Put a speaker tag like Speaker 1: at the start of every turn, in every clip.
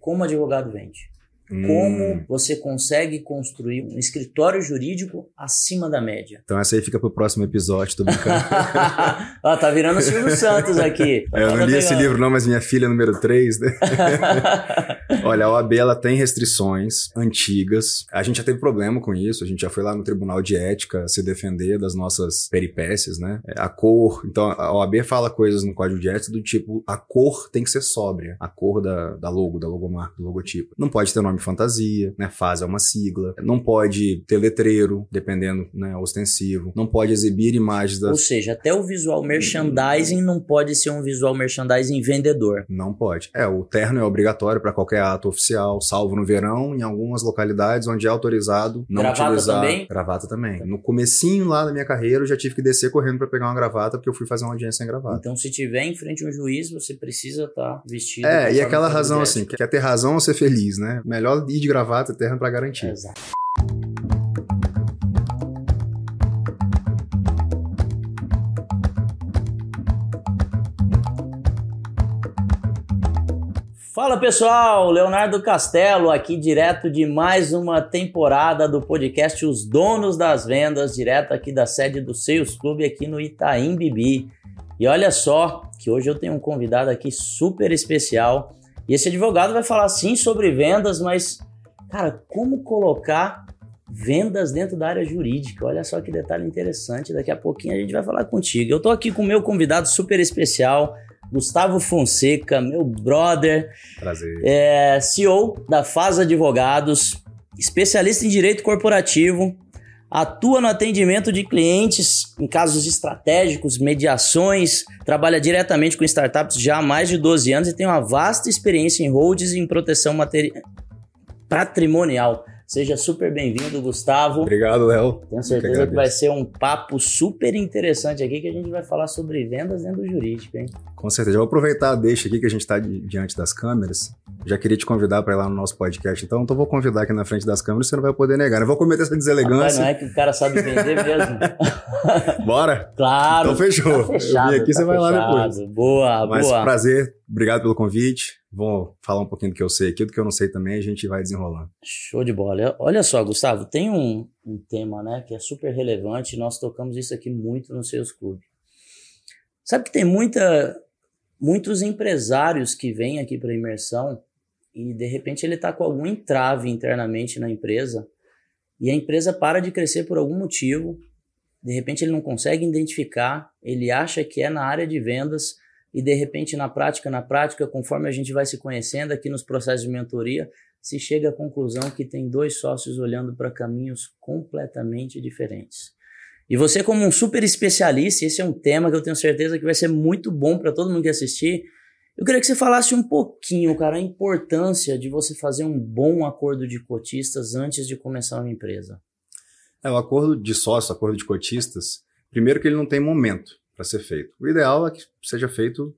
Speaker 1: como advogado vende.
Speaker 2: Hum.
Speaker 1: Como você consegue construir um escritório jurídico acima da média.
Speaker 2: Então essa aí fica pro próximo episódio, tô brincando.
Speaker 1: Ó, tá virando o Silvio Santos aqui.
Speaker 2: Eu não li esse livro não, mas minha filha é número 3, né? Olha, a OAB ela tem restrições antigas. A gente já teve problema com isso, a gente já foi lá no Tribunal de Ética se defender das nossas peripécias, né? A cor, então a OAB fala coisas no Código de Ética do tipo, a cor tem que ser sóbria, a cor da, da logo, da logomarca, do logotipo. Não pode ter nome fantasia, né? Fase é uma sigla. Não pode ter letreiro, dependendo, né? Ostensivo. Não pode exibir imagens das...
Speaker 1: Ou seja, até o visual merchandising não pode ser um visual merchandising vendedor.
Speaker 2: Não pode. É, o terno é obrigatório para qualquer ato oficial, salvo no verão, em algumas localidades onde é autorizado não
Speaker 1: Gravata
Speaker 2: utilizar
Speaker 1: também?
Speaker 2: gravata também. No comecinho lá da minha carreira, eu já tive que descer correndo para pegar uma gravata porque eu fui fazer uma audiência sem gravata.
Speaker 1: Então, se tiver em frente a um juiz, você precisa estar vestido.
Speaker 2: É, e aquela razão assim, quer ter razão ou ser feliz, né? Melhor ir de gravata terno para garantir.
Speaker 1: Exato. Fala pessoal, Leonardo Castelo aqui direto de mais uma temporada do podcast Os Donos das Vendas, direto aqui da sede do Sales Clube aqui no Itaim Bibi. E olha só que hoje eu tenho um convidado aqui super especial. E esse advogado vai falar sim sobre vendas, mas cara, como colocar vendas dentro da área jurídica? Olha só que detalhe interessante. Daqui a pouquinho a gente vai falar contigo. Eu tô aqui com o meu convidado super especial, Gustavo Fonseca, meu brother,
Speaker 2: Prazer.
Speaker 1: é CEO da Faz Advogados, especialista em direito corporativo, atua no atendimento de clientes em casos estratégicos, mediações, trabalha diretamente com startups já há mais de 12 anos e tem uma vasta experiência em holds e em proteção patrimonial. Seja super bem-vindo, Gustavo.
Speaker 2: Obrigado, Léo.
Speaker 1: Tenho
Speaker 2: que
Speaker 1: certeza que,
Speaker 2: agradeço.
Speaker 1: vai ser um papo super interessante aqui que a gente vai falar sobre vendas dentro do jurídico, hein?
Speaker 2: Com certeza. Eu vou aproveitar deixa aqui que a gente está diante das câmeras. Já queria te convidar para ir lá no nosso podcast, então eu vou convidar aqui na frente das câmeras, você não vai poder negar. Eu vou cometer essa
Speaker 1: Rapaz,
Speaker 2: deselegância.
Speaker 1: não é que o cara sabe vender mesmo.
Speaker 2: Bora?
Speaker 1: Claro.
Speaker 2: Então fechou.
Speaker 1: Tá fechado,
Speaker 2: aqui,
Speaker 1: tá
Speaker 2: você vai lá
Speaker 1: fechado.
Speaker 2: depois.
Speaker 1: Boa,
Speaker 2: Mas
Speaker 1: boa.
Speaker 2: prazer, obrigado pelo convite. Vou falar um pouquinho do que eu sei aqui, do que eu não sei também, a gente vai desenrolando.
Speaker 1: Show de bola. Olha só, Gustavo, tem um, um tema né, que é super relevante nós tocamos isso aqui muito nos seus clubes. Sabe que tem muita, muitos empresários que vêm aqui para imersão e de repente ele está com algum entrave internamente na empresa e a empresa para de crescer por algum motivo. De repente ele não consegue identificar, ele acha que é na área de vendas e de repente na prática, na prática, conforme a gente vai se conhecendo aqui nos processos de mentoria, se chega à conclusão que tem dois sócios olhando para caminhos completamente diferentes. E você, como um super especialista, esse é um tema que eu tenho certeza que vai ser muito bom para todo mundo que assistir. Eu queria que você falasse um pouquinho, cara, a importância de você fazer um bom acordo de cotistas antes de começar uma empresa.
Speaker 2: É, o acordo de sócio, o acordo de cotistas, primeiro que ele não tem momento para ser feito. O ideal é que seja feito,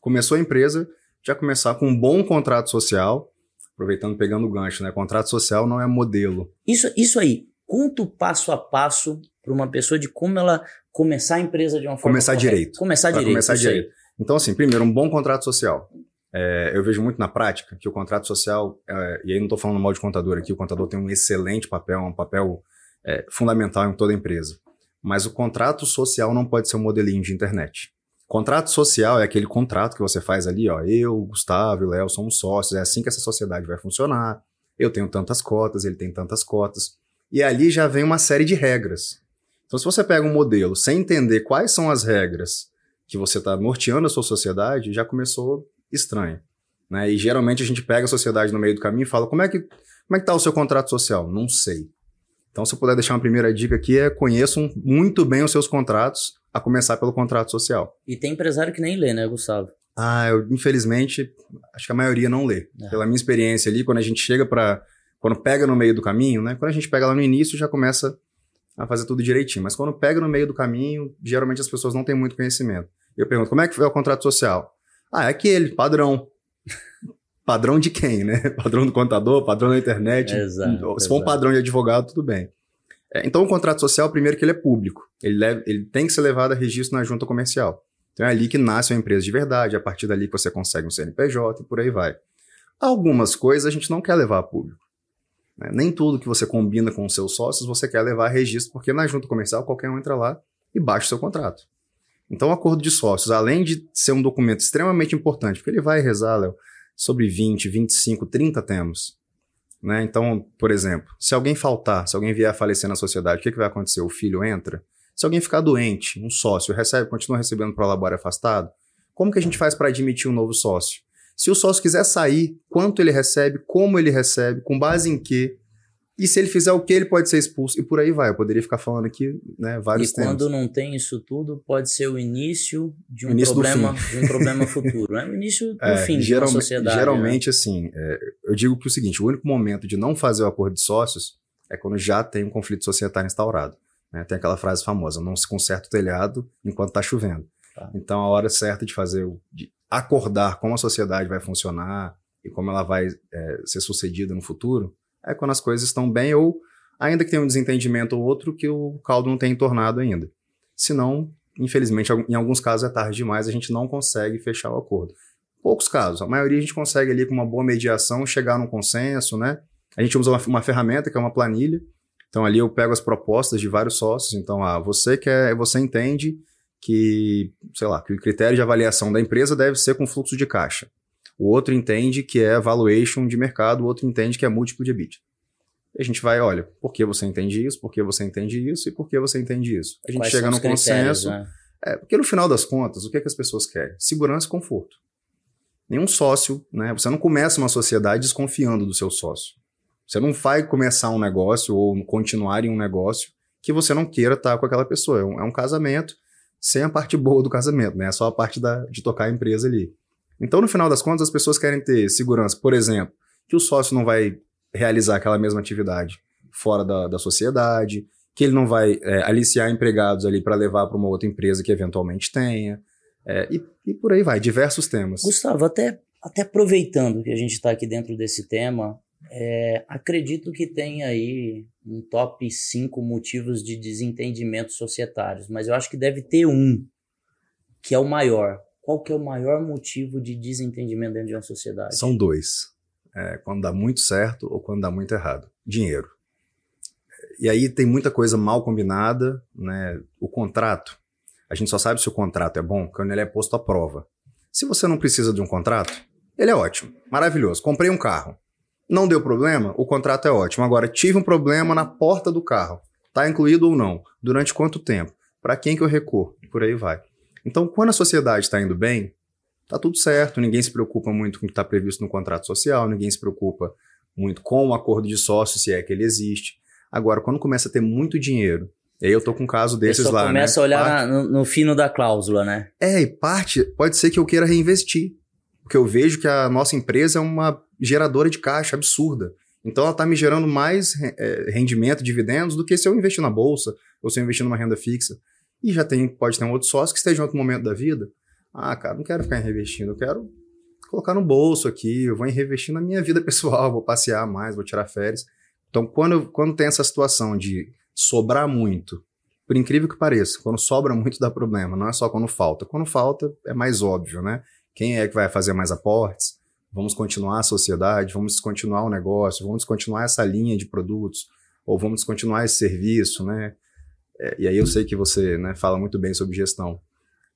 Speaker 2: começou a empresa, já começar com um bom contrato social, aproveitando, pegando o gancho, né? Contrato social não é modelo.
Speaker 1: Isso, isso aí, conta o passo a passo para uma pessoa de como ela começar a empresa de uma forma
Speaker 2: Começar
Speaker 1: correta.
Speaker 2: direito.
Speaker 1: Começar
Speaker 2: Pra
Speaker 1: direito.
Speaker 2: começar direito. Então, assim, primeiro, um bom contrato social. É, eu vejo muito na prática que o contrato social, é, e aí não estou falando mal de contador aqui, o contador tem um excelente papel, um papel é, fundamental em toda empresa. Mas o contrato social não pode ser um modelinho de internet. Contrato social é aquele contrato que você faz ali, ó, eu, Gustavo e Léo somos sócios, é assim que essa sociedade vai funcionar. Eu tenho tantas cotas, ele tem tantas cotas. E ali já vem uma série de regras. Então, se você pega um modelo sem entender quais são as regras que você está norteando a sua sociedade, já começou estranho. Né? E geralmente a gente pega a sociedade no meio do caminho e fala: como é que como é que tá o seu contrato social? Não sei. Então, se eu puder deixar uma primeira dica aqui, é conheçam muito bem os seus contratos, a começar pelo contrato social.
Speaker 1: E tem empresário que nem lê, né, Gustavo?
Speaker 2: Ah, eu, infelizmente, acho que a maioria não lê.
Speaker 1: É.
Speaker 2: Pela minha experiência ali, quando a gente chega para. Quando pega no meio do caminho, né? Quando a gente pega lá no início, já começa a fazer tudo direitinho. Mas quando pega no meio do caminho, geralmente as pessoas não têm muito conhecimento. Eu pergunto, como é que foi o contrato social? Ah, é aquele, padrão. padrão de quem, né? Padrão do contador, padrão da internet.
Speaker 1: Exato,
Speaker 2: Se for um padrão de advogado, tudo bem. É, então, o contrato social, primeiro que ele é público. Ele, leva- ele tem que ser levado a registro na junta comercial. Então, é ali que nasce uma empresa de verdade, é a partir dali que você consegue um CNPJ e por aí vai. Algumas coisas a gente não quer levar a público. Né? Nem tudo que você combina com os seus sócios você quer levar a registro, porque na junta comercial qualquer um entra lá e baixa o seu contrato. Então, o acordo de sócios, além de ser um documento extremamente importante, porque ele vai rezar, Léo, sobre 20, 25, 30 temas. Né? Então, por exemplo, se alguém faltar, se alguém vier a falecer na sociedade, o que, que vai acontecer? O filho entra? Se alguém ficar doente, um sócio recebe, continua recebendo prolabore afastado, como que a gente faz para admitir um novo sócio? Se o sócio quiser sair, quanto ele recebe, como ele recebe, com base em quê? E se ele fizer o que, ele pode ser expulso. E por aí vai. Eu poderia ficar falando aqui né, vários
Speaker 1: e
Speaker 2: temas.
Speaker 1: quando não tem isso tudo, pode ser o início de um, início problema, de um problema futuro. Né? O início do é, fim geral, de uma sociedade.
Speaker 2: Geralmente,
Speaker 1: né?
Speaker 2: assim, é, eu digo que o seguinte, o único momento de não fazer o acordo de sócios é quando já tem um conflito societário instaurado. Né? Tem aquela frase famosa, não se conserta o telhado enquanto está chovendo. Tá. Então, a hora certa de fazer, de acordar como a sociedade vai funcionar e como ela vai é, ser sucedida no futuro, é quando as coisas estão bem ou ainda que tenha um desentendimento ou outro que o caldo não tenha entornado ainda. Senão, infelizmente, em alguns casos é tarde demais, a gente não consegue fechar o acordo. Poucos casos, a maioria a gente consegue ali com uma boa mediação chegar num consenso, né? A gente usa uma, uma ferramenta que é uma planilha. Então ali eu pego as propostas de vários sócios. Então, ah, você quer, você entende que, sei lá, que o critério de avaliação da empresa deve ser com fluxo de caixa. O outro entende que é valuation de mercado, o outro entende que é múltiplo de EBITDA. E a gente vai, olha, por que você entende isso, por que você entende isso e por que você entende isso. A gente Quais chega no consenso. Né? É, porque no final das contas, o que, é que as pessoas querem? Segurança e conforto. Nenhum sócio, né? Você não começa uma sociedade desconfiando do seu sócio. Você não vai começar um negócio ou continuar em um negócio que você não queira estar com aquela pessoa. É um, é um casamento sem a parte boa do casamento, né? É só a parte da, de tocar a empresa ali. Então, no final das contas, as pessoas querem ter segurança, por exemplo, que o sócio não vai realizar aquela mesma atividade fora da, da sociedade, que ele não vai é, aliciar empregados ali para levar para uma outra empresa que eventualmente tenha, é, e, e, por aí vai, diversos temas.
Speaker 1: Gustavo, até, até aproveitando que a gente está aqui dentro desse tema, é, acredito que tem aí um top 5 motivos de desentendimento societários, mas eu acho que deve ter um, que é o maior. Qual que é o maior motivo de desentendimento dentro de uma sociedade?
Speaker 2: São dois. É, quando dá muito certo ou quando dá muito errado. Dinheiro. E aí tem muita coisa mal combinada, né? O contrato. A gente só sabe se o contrato é bom quando ele é posto à prova. Se você não precisa de um contrato, ele é ótimo, maravilhoso. Comprei um carro. Não deu problema? O contrato é ótimo. Agora, tive um problema na porta do carro. Está incluído ou não? Durante quanto tempo? Para quem que eu recorro? Por aí vai. Então, quando a sociedade está indo bem, tá tudo certo, ninguém se preocupa muito com o que está previsto no contrato social, ninguém se preocupa muito com o acordo de sócio, se é que ele existe. Agora, quando começa a ter muito dinheiro, e aí eu tô com um caso desses lá,
Speaker 1: começa
Speaker 2: né?
Speaker 1: a olhar parte... no, no fino da cláusula, né?
Speaker 2: É, e parte, pode ser que eu queira reinvestir. Porque eu vejo que a nossa empresa é uma geradora de caixa absurda. Então ela está me gerando mais é, rendimento, dividendos, do que se eu investir na bolsa ou se eu investir numa renda fixa. E já tem, pode ter um outro sócio que esteja em outro momento da vida. Ah, cara, não quero ficar reinvestindo, eu quero colocar no bolso aqui, eu vou reinvestir na minha vida pessoal, vou passear mais, vou tirar férias. Então, quando, quando tem essa situação de sobrar muito, por incrível que pareça, quando sobra muito dá problema, não é só quando falta. Quando falta é mais óbvio, né? Quem é que vai fazer mais aportes? Vamos continuar a sociedade? Vamos descontinuar o negócio? Vamos descontinuar essa linha de produtos? Ou vamos descontinuar esse serviço, né? É, e aí eu sei que você né, fala muito bem sobre gestão.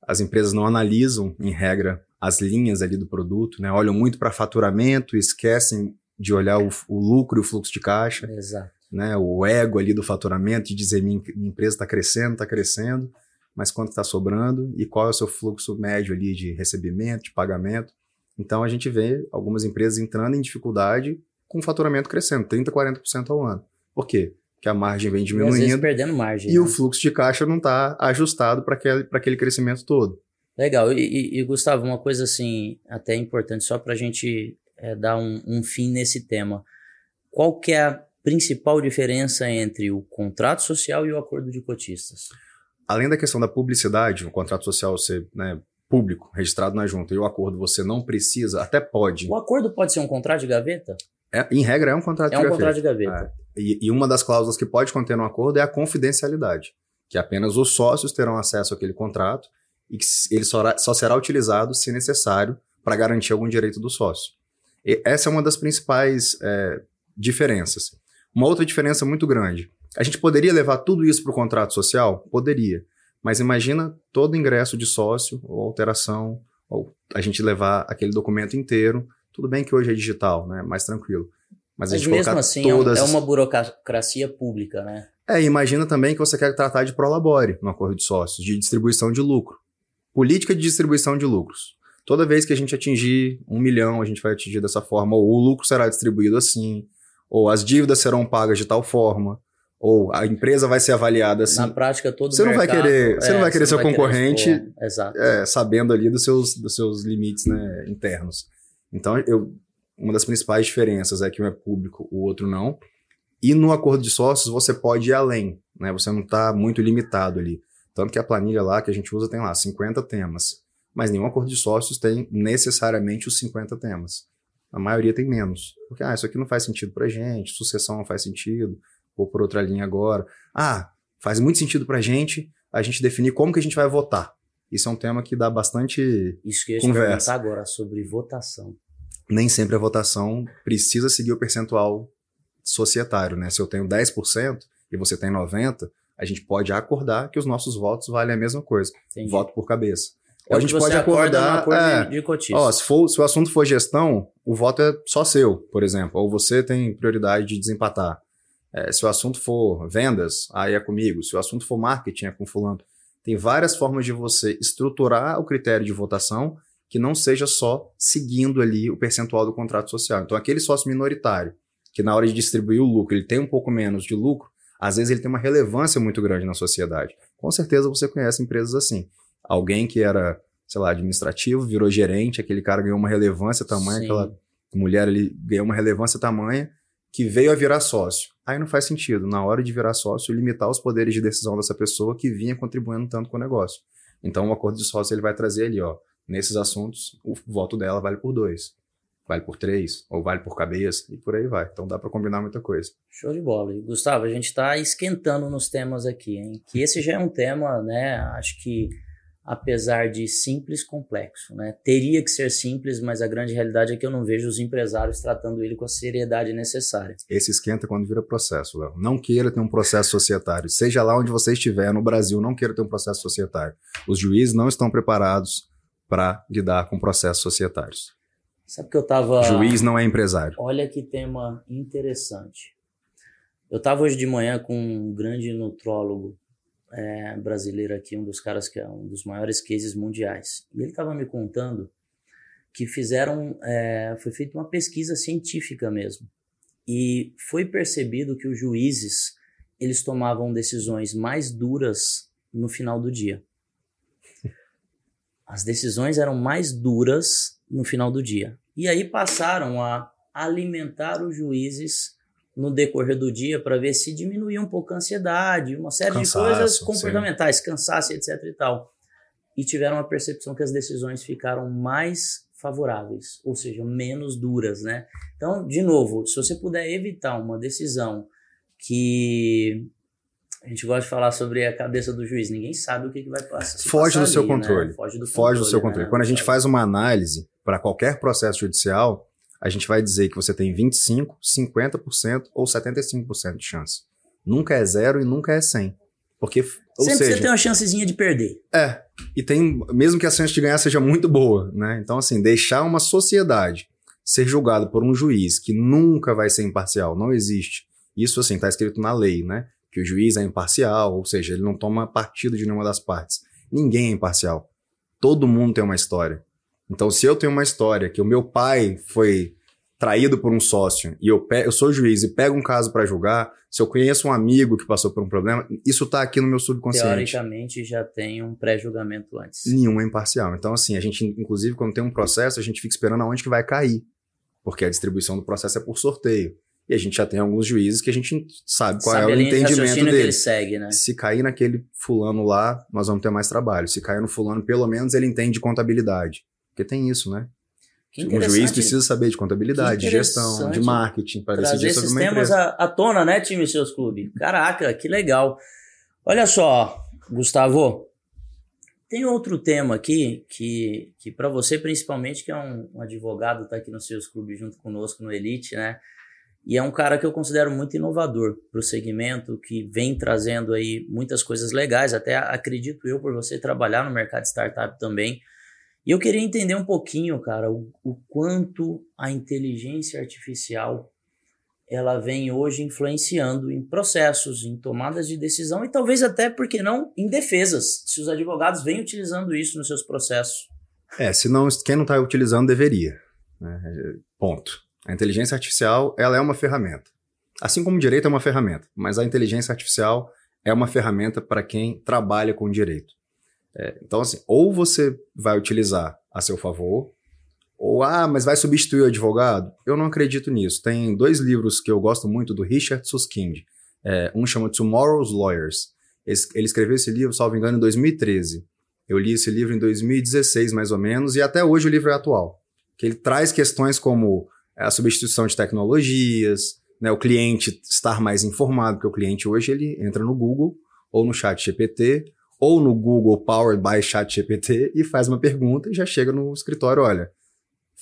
Speaker 2: As empresas não analisam, em regra, as linhas ali do produto, né? Olham muito para faturamento, esquecem de olhar o, o, lucro e o fluxo de caixa.
Speaker 1: Exato.
Speaker 2: Né? O ego ali do faturamento, de dizer minha, minha empresa está crescendo, está crescendo mas quanto está sobrando e qual é o seu fluxo médio ali de recebimento, de pagamento. Então a gente vê algumas empresas entrando em dificuldade com o faturamento crescendo, 30%, 40% ao ano. Por quê? Porque a margem vem diminuindo. E, às vezes
Speaker 1: perdendo margem.
Speaker 2: E né? o fluxo de caixa não está ajustado para aquele, aquele crescimento todo.
Speaker 1: Legal. E, e, e, Gustavo, uma coisa assim, até importante, só para a gente é, dar um, um fim nesse tema. Qual que é a principal diferença entre o contrato social e o acordo de cotistas?
Speaker 2: além da questão da publicidade, o contrato social ser né, público, registrado na junta, e o acordo você não precisa, até pode.
Speaker 1: O acordo pode ser um contrato de gaveta?
Speaker 2: É, em regra, é um contrato
Speaker 1: é
Speaker 2: de
Speaker 1: um
Speaker 2: gaveta.
Speaker 1: contrato de gaveta.
Speaker 2: É. E, e, uma das cláusulas que pode conter no acordo é a confidencialidade, que apenas os sócios terão acesso àquele contrato e que ele só, só será utilizado se necessário para garantir algum direito do sócio. E essa é uma das principais é, diferenças. Uma outra diferença muito grande. A gente poderia levar tudo isso para o contrato social? Poderia. Mas imagina todo ingresso de sócio ou alteração, ou a gente levar aquele documento inteiro. Tudo bem que hoje é digital, né? Mais tranquilo. Mas, Mas
Speaker 1: mesmo assim todas... é uma burocracia pública, né?
Speaker 2: É, imagina também que você quer tratar de prolabore no acordo de sócios, de distribuição de lucro. Política de distribuição de lucros. Toda vez que a gente atingir um milhão, a gente vai atingir dessa forma, ou o lucro será distribuído assim, ou as dívidas serão pagas de tal forma, ou a empresa vai ser avaliada assim.
Speaker 1: Na prática, todo
Speaker 2: você
Speaker 1: não
Speaker 2: mercado, vai querer, é, Você não vai querer seu vai concorrente
Speaker 1: querer
Speaker 2: é, sabendo ali dos seus, dos seus limites né, internos. Então, eu, uma das principais diferenças é que um é público, o outro não. E no acordo de sócios, você pode ir além, né? Você não está muito limitado ali. Tanto que a planilha lá que a gente usa tem lá 50 temas. Mas nenhum acordo de sócios tem necessariamente os 50 temas. A maioria tem menos. Porque, ah, isso aqui não faz sentido pra gente, sucessão não faz sentido, vou por outra linha agora. Ah, faz muito sentido pra gente a gente definir como que a gente vai votar. Isso é um tema que dá bastante
Speaker 1: Isso que eu ia
Speaker 2: conversa.
Speaker 1: agora, sobre votação.
Speaker 2: Nem sempre a votação precisa seguir o percentual societário, né? Se eu tenho 10% e você tem 90%, a gente pode acordar que os nossos votos valem a mesma coisa. Entendi. Voto por cabeça.
Speaker 1: Ou a gente pode acordar. É, de, de
Speaker 2: ó, se, for, se o assunto for gestão, o voto é só seu, por exemplo. Ou você tem prioridade de desempatar. É, se o assunto for vendas, aí é comigo. Se o assunto for marketing, é com fulano. Tem várias formas de você estruturar o critério de votação que não seja só seguindo ali o percentual do contrato social. Então, aquele sócio minoritário, que na hora de distribuir o lucro, ele tem um pouco menos de lucro, às vezes ele tem uma relevância muito grande na sociedade. Com certeza você conhece empresas assim alguém que era, sei lá, administrativo, virou gerente, aquele cara ganhou uma relevância tamanha, Sim. aquela mulher ali ganhou uma relevância tamanha, que veio a virar sócio. Aí não faz sentido, na hora de virar sócio, limitar os poderes de decisão dessa pessoa que vinha contribuindo tanto com o negócio. Então, o acordo de sócio ele vai trazer ali, ó, nesses assuntos, o voto dela vale por dois, vale por três, ou vale por cabeça, e por aí vai. Então, dá para combinar muita coisa.
Speaker 1: Show de bola. E, Gustavo, a gente está esquentando nos temas aqui, hein? Que esse já é um tema, né? Acho que apesar de simples, complexo. Né? Teria que ser simples, mas a grande realidade é que eu não vejo os empresários tratando ele com a seriedade necessária.
Speaker 2: Esse esquenta quando vira processo, Léo. Não queira ter um processo societário. Seja lá onde você estiver no Brasil, não queira ter um processo societário. Os juízes não estão preparados para lidar com processos societários.
Speaker 1: Sabe que eu estava.
Speaker 2: Juiz não é empresário.
Speaker 1: Olha que tema interessante. Eu estava hoje de manhã com um grande nutrólogo é, brasileiro aqui, um dos caras que é um dos maiores cases mundiais. E ele estava me contando que fizeram, é, foi feita uma pesquisa científica mesmo. E foi percebido que os juízes, eles tomavam decisões mais duras no final do dia. As decisões eram mais duras no final do dia. E aí passaram a alimentar os juízes no decorrer do dia para ver se diminuía um pouco a ansiedade, uma série cansaço, de coisas comportamentais, sim. cansaço, etc e tal. E tiveram a percepção que as decisões ficaram mais favoráveis, ou seja, menos duras, né? Então, de novo, se você puder evitar uma decisão que a gente gosta de falar sobre a cabeça do juiz, ninguém sabe o que, que vai passar.
Speaker 2: Foge do seu
Speaker 1: né?
Speaker 2: controle.
Speaker 1: Né? Foge do
Speaker 2: Foge
Speaker 1: controle.
Speaker 2: do seu controle.
Speaker 1: Né?
Speaker 2: Quando a gente faz uma análise para qualquer processo judicial, a gente vai dizer que você tem 25%, 50% ou 75% de chance. Nunca é zero e nunca é 100. Porque, ou
Speaker 1: Sempre
Speaker 2: seja,
Speaker 1: você tem uma chancezinha de perder.
Speaker 2: É. E tem, mesmo que a chance de ganhar seja muito boa, né? Então, assim, deixar uma sociedade ser julgada por um juiz que nunca vai ser imparcial, não existe. Isso, assim, está escrito na lei, né? Que o juiz é imparcial, ou seja, ele não toma partido de nenhuma das partes. Ninguém é imparcial. Todo mundo tem uma história. Então, se eu tenho uma história que o meu pai foi traído por um sócio e eu, eu sou juiz e pego um caso para julgar, se eu conheço um amigo que passou por um problema, isso está aqui no meu subconsciente.
Speaker 1: Teoricamente já tem um pré-julgamento antes.
Speaker 2: Nenhum é imparcial. Então, assim, a gente, inclusive, quando tem um processo, a gente fica esperando aonde que vai cair. Porque a distribuição do processo é por sorteio. E a gente já tem alguns juízes que a gente sabe qual sabe é o entendimento dele.
Speaker 1: Segue, né?
Speaker 2: Se cair naquele fulano lá, nós vamos ter mais trabalho. Se cair no fulano, pelo menos ele entende contabilidade. Porque tem isso, né? Um juiz precisa saber de contabilidade, de gestão, de marketing, para decidir sobre uma empresa.
Speaker 1: À, à tona, né, time seus clubes? Caraca, que legal. Olha só, Gustavo, Tem outro tema aqui que, que para você, principalmente, que é um, um advogado, está aqui no seus clubes junto conosco no Elite, né? E é um cara que eu considero muito inovador para o segmento, que vem trazendo aí muitas coisas legais, até acredito eu, por você trabalhar no mercado de startup também. E eu queria entender um pouquinho, cara, o, o quanto a inteligência artificial ela vem hoje influenciando em processos, em tomadas de decisão e talvez até, por que não, em defesas, se os advogados vêm utilizando isso nos seus processos.
Speaker 2: É, se não, quem não está utilizando deveria. Né? Ponto. A inteligência artificial ela é uma ferramenta. Assim como o direito é uma ferramenta, mas a inteligência artificial é uma ferramenta para quem trabalha com direito. É, então, assim, ou você vai utilizar a seu favor, ou, ah, mas vai substituir o advogado? Eu não acredito nisso. Tem dois livros que eu gosto muito do Richard Susskind. É, um chama Tomorrow's Lawyers. Ele escreveu esse livro, salvo engano, em 2013. Eu li esse livro em 2016, mais ou menos, e até hoje o livro é atual. Que ele traz questões como a substituição de tecnologias, né, o cliente estar mais informado, porque o cliente hoje ele entra no Google ou no Chat GPT ou no Google Powered by Chat GPT e faz uma pergunta e já chega no escritório, olha,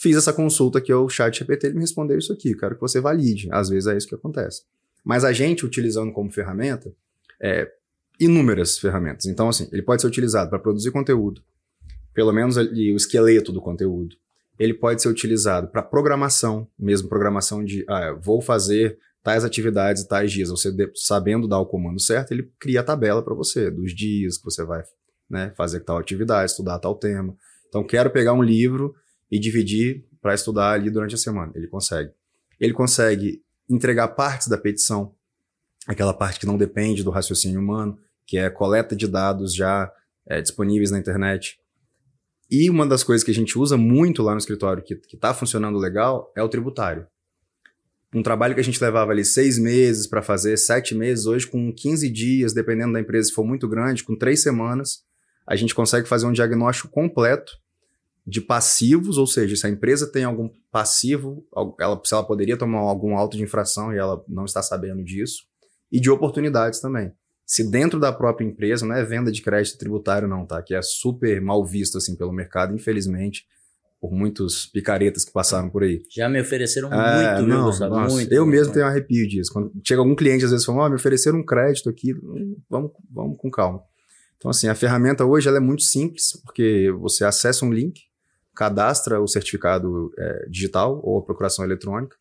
Speaker 2: Fiz essa consulta aqui ao chat GPT, ele me respondeu isso aqui, quero que você valide. Às vezes é isso que acontece. Mas a gente utilizando como ferramenta, é, inúmeras ferramentas. Então, assim, ele pode ser utilizado para produzir conteúdo, pelo menos ali, o esqueleto do conteúdo. Ele pode ser utilizado para programação, mesmo programação de, ah, vou fazer tais atividades e tais dias. Você sabendo dar o comando certo, ele cria a tabela para você, dos dias que você vai né, fazer tal atividade, estudar tal tema. Então, quero pegar um livro e dividir para estudar ali durante a semana. Ele consegue. Ele consegue entregar partes da petição, aquela parte que não depende do raciocínio humano, que é coleta de dados já é, disponíveis na internet. E uma das coisas que a gente usa muito lá no escritório, que está funcionando legal, é o tributário. Um trabalho que a gente levava ali seis meses para fazer, sete meses, hoje com 15 dias, dependendo da empresa, se for muito grande, com três semanas, a gente consegue fazer um diagnóstico completo de passivos, ou seja, se a empresa tem algum passivo, ela, se ela poderia tomar algum auto de infração e ela não está sabendo disso, e de oportunidades também. Se dentro da própria empresa, não é venda de crédito tributário não, tá? Que é super mal visto assim pelo mercado, infelizmente, por muitos picaretas que passaram por aí.
Speaker 1: Já me ofereceram é, muito, não,
Speaker 2: nossa, muito. Eu mesmo tenho arrepio disso. Quando chega algum cliente, às vezes, fala, oh, me ofereceram um crédito aqui, vamos, vamos com calma. Então, assim, a ferramenta hoje ela é muito simples, porque você acessa um link, cadastra o certificado é, digital ou a procuração eletrônica.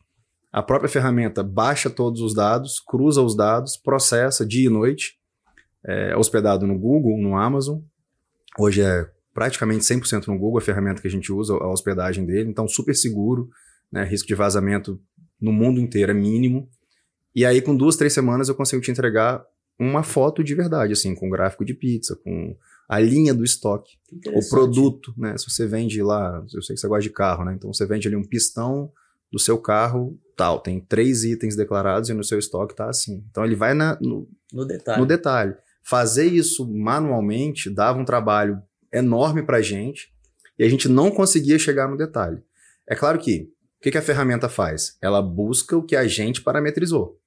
Speaker 2: A própria ferramenta baixa todos os dados, cruza os dados, processa dia e noite, é hospedado no Google, no Amazon. Hoje é praticamente 100% no Google a ferramenta que a gente usa, a hospedagem dele, então super seguro, né, risco de vazamento no mundo inteiro é mínimo. E aí, com duas, três semanas, eu consigo te entregar uma foto de verdade, assim, com gráfico de pizza, com a linha do estoque, o produto, né? Se você vende lá, eu sei que você gosta de carro, né? Então você vende ali um pistão do seu carro, tal, tem três itens declarados e no seu estoque tá assim. Então ele vai na, no,
Speaker 1: no detalhe.
Speaker 2: No detalhe. Fazer isso manualmente dava um trabalho enorme para gente e a gente não conseguia chegar no detalhe. É claro que o que, que a ferramenta faz? Ela busca o que a gente parametrizou.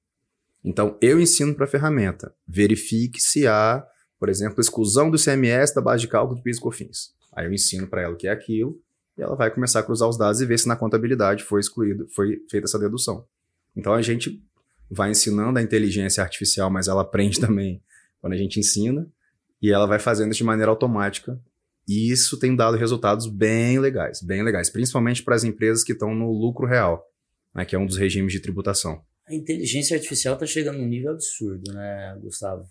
Speaker 2: Então eu ensino para a ferramenta, verifique se há por exemplo, exclusão do CMS da base de cálculo do PIS e COFINS. Aí eu ensino para ela o que é aquilo e ela vai começar a cruzar os dados e ver se na contabilidade foi excluído, foi feita essa dedução. Então a gente vai ensinando a inteligência artificial, mas ela aprende também quando a gente ensina e ela vai fazendo isso de maneira automática. E isso tem dado resultados bem legais, bem legais, principalmente para as empresas que estão no lucro real, né, que é um dos regimes de tributação.
Speaker 1: A inteligência artificial está chegando num nível absurdo, né, Gustavo?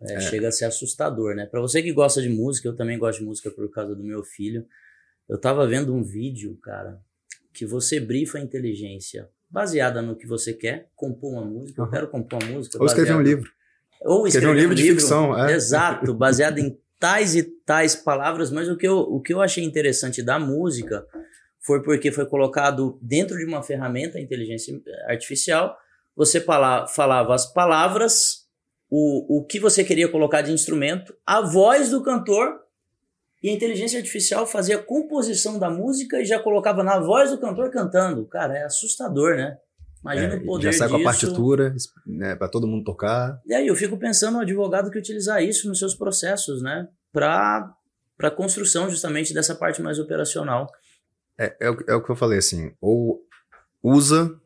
Speaker 1: É, é. Chega a ser assustador, né? Para você que gosta de música, eu também gosto de música por causa do meu filho. Eu tava vendo um vídeo, cara, que você brifa a inteligência baseada no que você quer, compor uma música. Eu quero compor uma música.
Speaker 2: Ou escrever um livro.
Speaker 1: Ou escrever um livro, um
Speaker 2: livro de ficção. É.
Speaker 1: Exato, baseado em tais e tais palavras. Mas o que, eu, o que eu achei interessante da música foi porque foi colocado dentro de uma ferramenta, inteligência artificial, você falava as palavras o, o que você queria colocar de instrumento, a voz do cantor e a inteligência artificial fazia a composição da música e já colocava na voz do cantor cantando. Cara, é assustador, né? Imagina é, o poder
Speaker 2: Já sai
Speaker 1: disso.
Speaker 2: com a partitura, né, para todo mundo tocar.
Speaker 1: E aí eu fico pensando no advogado que utilizar isso nos seus processos, né? Para a construção justamente dessa parte mais operacional.
Speaker 2: É, é, é, o que eu falei assim, ou usa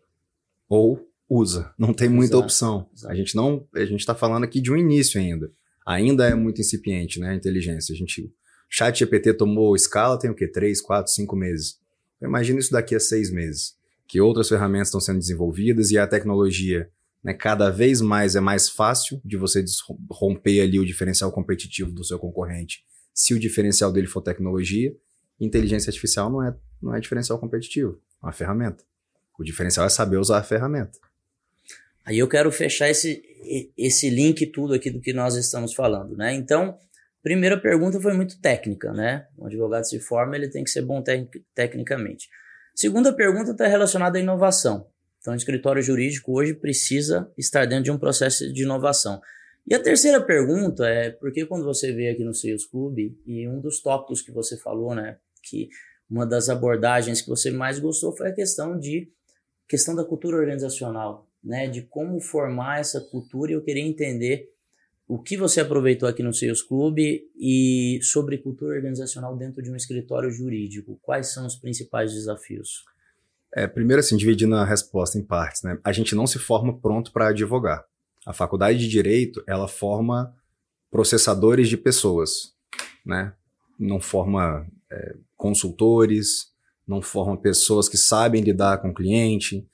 Speaker 2: ou usa, não tem muita exato, opção. Exato. A gente não, a gente está falando aqui de um início ainda. Ainda é muito incipiente, né, a inteligência. A gente, chat GPT tomou escala tem o quê? Três, quatro, cinco meses. Imagina isso daqui a seis meses, que outras ferramentas estão sendo desenvolvidas e a tecnologia né, cada vez mais é mais fácil de você romper ali o diferencial competitivo do seu concorrente se o diferencial dele for tecnologia. Inteligência artificial não é, não é diferencial competitivo, é uma ferramenta. O diferencial é saber usar a ferramenta.
Speaker 1: Aí eu quero fechar esse, esse link tudo aqui do que nós estamos falando, né? Então, primeira pergunta foi muito técnica, né? Um advogado se forma, ele tem que ser bom tec tecnicamente. Segunda pergunta está relacionada à inovação. Então, o escritório jurídico hoje precisa estar dentro de um processo de inovação. E a terceira pergunta é, porque quando você veio aqui no Sales Club, e um dos tópicos que você falou, né, que uma das abordagens que você mais gostou foi a questão de questão da cultura organizacional, né, de como formar essa cultura, e eu queria entender o que você aproveitou aqui no Sales Club e sobre cultura organizacional dentro de um escritório jurídico. Quais são os principais desafios?
Speaker 2: É, primeiro, assim, dividindo a resposta em partes, né? A gente não se forma pronto para advogar. A faculdade de direito, ela forma processadores de pessoas, né? Não forma é, consultores, não forma pessoas que sabem lidar com o cliente.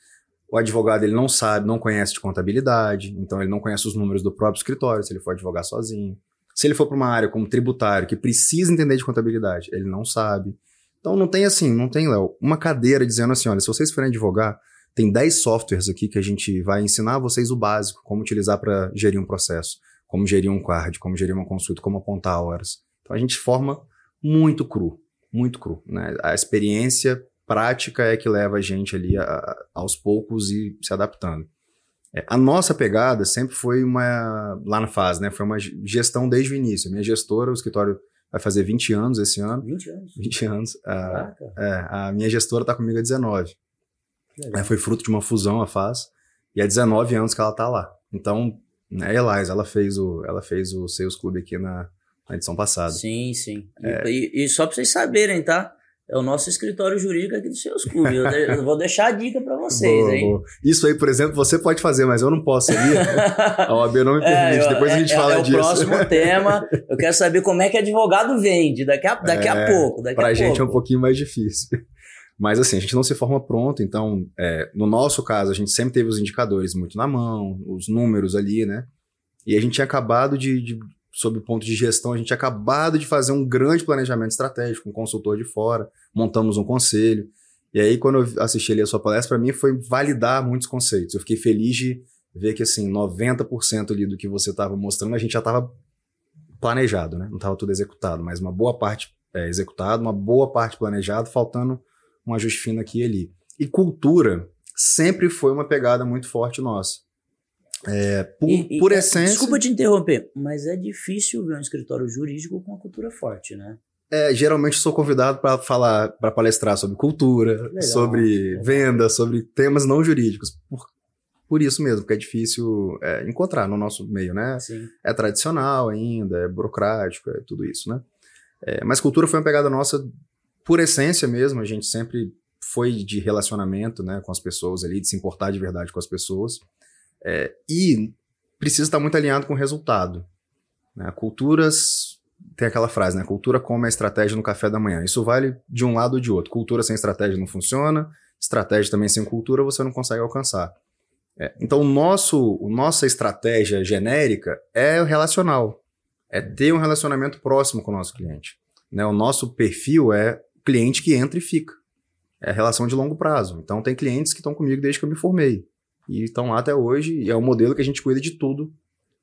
Speaker 2: O advogado, ele não sabe, não conhece de contabilidade, então ele não conhece os números do próprio escritório, se ele for advogar sozinho. Se ele for para uma área como tributário, que precisa entender de contabilidade, ele não sabe. Então não tem assim, não tem, Léo, uma cadeira dizendo assim, olha, se vocês forem advogar, tem 10 softwares aqui que a gente vai ensinar vocês o básico, como utilizar para gerir um processo, como gerir um card, como gerir uma consulta, como apontar horas. Então a gente forma muito cru, muito cru. Né? A experiência prática é que leva a gente ali a, aos poucos e se adaptando. É, a nossa pegada sempre foi uma, lá na fase, né? Foi uma gestão desde o início. A minha gestora, o escritório vai fazer 20 anos esse ano.
Speaker 1: 20 anos?
Speaker 2: 20 anos. A, é, a minha gestora está comigo há 19. É, foi fruto de uma fusão, a FAS, e há 19 anos que ela está lá. Então, né, Elias, ela fez o, ela fez o Sales Club aqui na, na edição passada.
Speaker 1: Sim, sim. É. E, e, só para vocês saberem, tá? É o nosso escritório jurídico aqui do Seus Clubes. Eu, eu, vou deixar a dica para vocês, boa, hein? Boa.
Speaker 2: Isso aí, por exemplo, você pode fazer, mas eu não posso ali. a OAB não me é, permite. É, Depois a gente é, fala é disso.
Speaker 1: É o próximo tema. Eu quero saber como é que advogado vende daqui a, daqui a é, pouco.
Speaker 2: Pra
Speaker 1: a
Speaker 2: gente
Speaker 1: pouco.
Speaker 2: é um pouquinho mais difícil. Mas assim, a gente não se forma pronto, então, é, no nosso caso, a gente sempre teve os indicadores muito na mão, os números ali, né? E a gente tinha acabado de, de sob o ponto de gestão, a gente tinha acabado de fazer um grande planejamento estratégico, um consultor de fora, montamos um conselho. E aí, quando eu assisti ali a sua palestra, para mim foi validar muitos conceitos. Eu fiquei feliz de ver que, assim, 90% ali do que você estava mostrando, a gente já estava planejado, né? Não estava tudo executado, mas uma boa parte é, executado, uma boa parte planejado, faltando um ajuste fino aqui e ali. E cultura sempre foi uma pegada muito forte nossa. É, por, e, por essência.
Speaker 1: Desculpa te interromper, mas é difícil ver um escritório jurídico com uma cultura forte, né?
Speaker 2: É, geralmente sou convidado para falar, para palestrar sobre cultura, legal, sobre legal. venda, sobre temas não jurídicos. Por, por isso mesmo, porque é difícil é, encontrar no nosso meio, né?
Speaker 1: Sim.
Speaker 2: É tradicional ainda, é burocrático, é tudo isso, né? É, mas cultura foi uma pegada nossa por essência mesmo, a gente sempre foi de relacionamento né, com as pessoas ali, de se importar de verdade com as pessoas. É, e precisa estar muito alinhado com o resultado. Né? Culturas. Tem aquela frase, né? Cultura come a estratégia no café da manhã. Isso vale de um lado ou de outro. Cultura sem estratégia não funciona, estratégia também sem cultura você não consegue alcançar. É, então, o nosso, nossa estratégia genérica é relacional. É ter um relacionamento próximo com o nosso cliente. Né? O nosso perfil é cliente que entra e fica. É relação de longo prazo. Então, tem clientes que estão comigo desde que eu me formei. E estão lá até hoje, e é o modelo que a gente cuida de tudo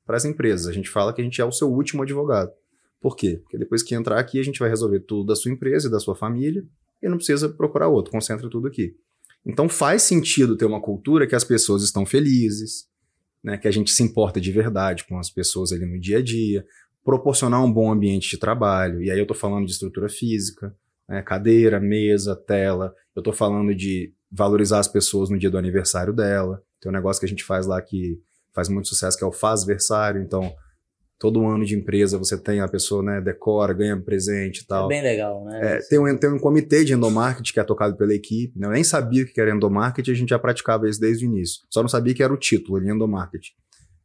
Speaker 2: para as empresas. A gente fala que a gente é o seu último advogado. Por quê? Porque depois que entrar aqui, a gente vai resolver tudo da sua empresa e da sua família, e não precisa procurar outro, concentra tudo aqui. Então faz sentido ter uma cultura que as pessoas estão felizes, né, que a gente se importa de verdade com as pessoas ali no dia a dia, proporcionar um bom ambiente de trabalho, e aí eu estou falando de estrutura física, né? cadeira, mesa, tela. Eu estou falando de valorizar as pessoas no dia do aniversário dela. Tem um negócio que a gente faz lá que faz muito sucesso, que é o fazversário. Então, Todo ano de empresa você tem a pessoa, né, decora, ganha presente e tal.
Speaker 1: É bem legal, né?
Speaker 2: É, tem, um, tem um comitê de endomarketing que é tocado pela equipe. Né? Eu nem sabia o que era endomarketing, a gente já praticava isso desde o início. Só não sabia que era o título ali, endomarketing.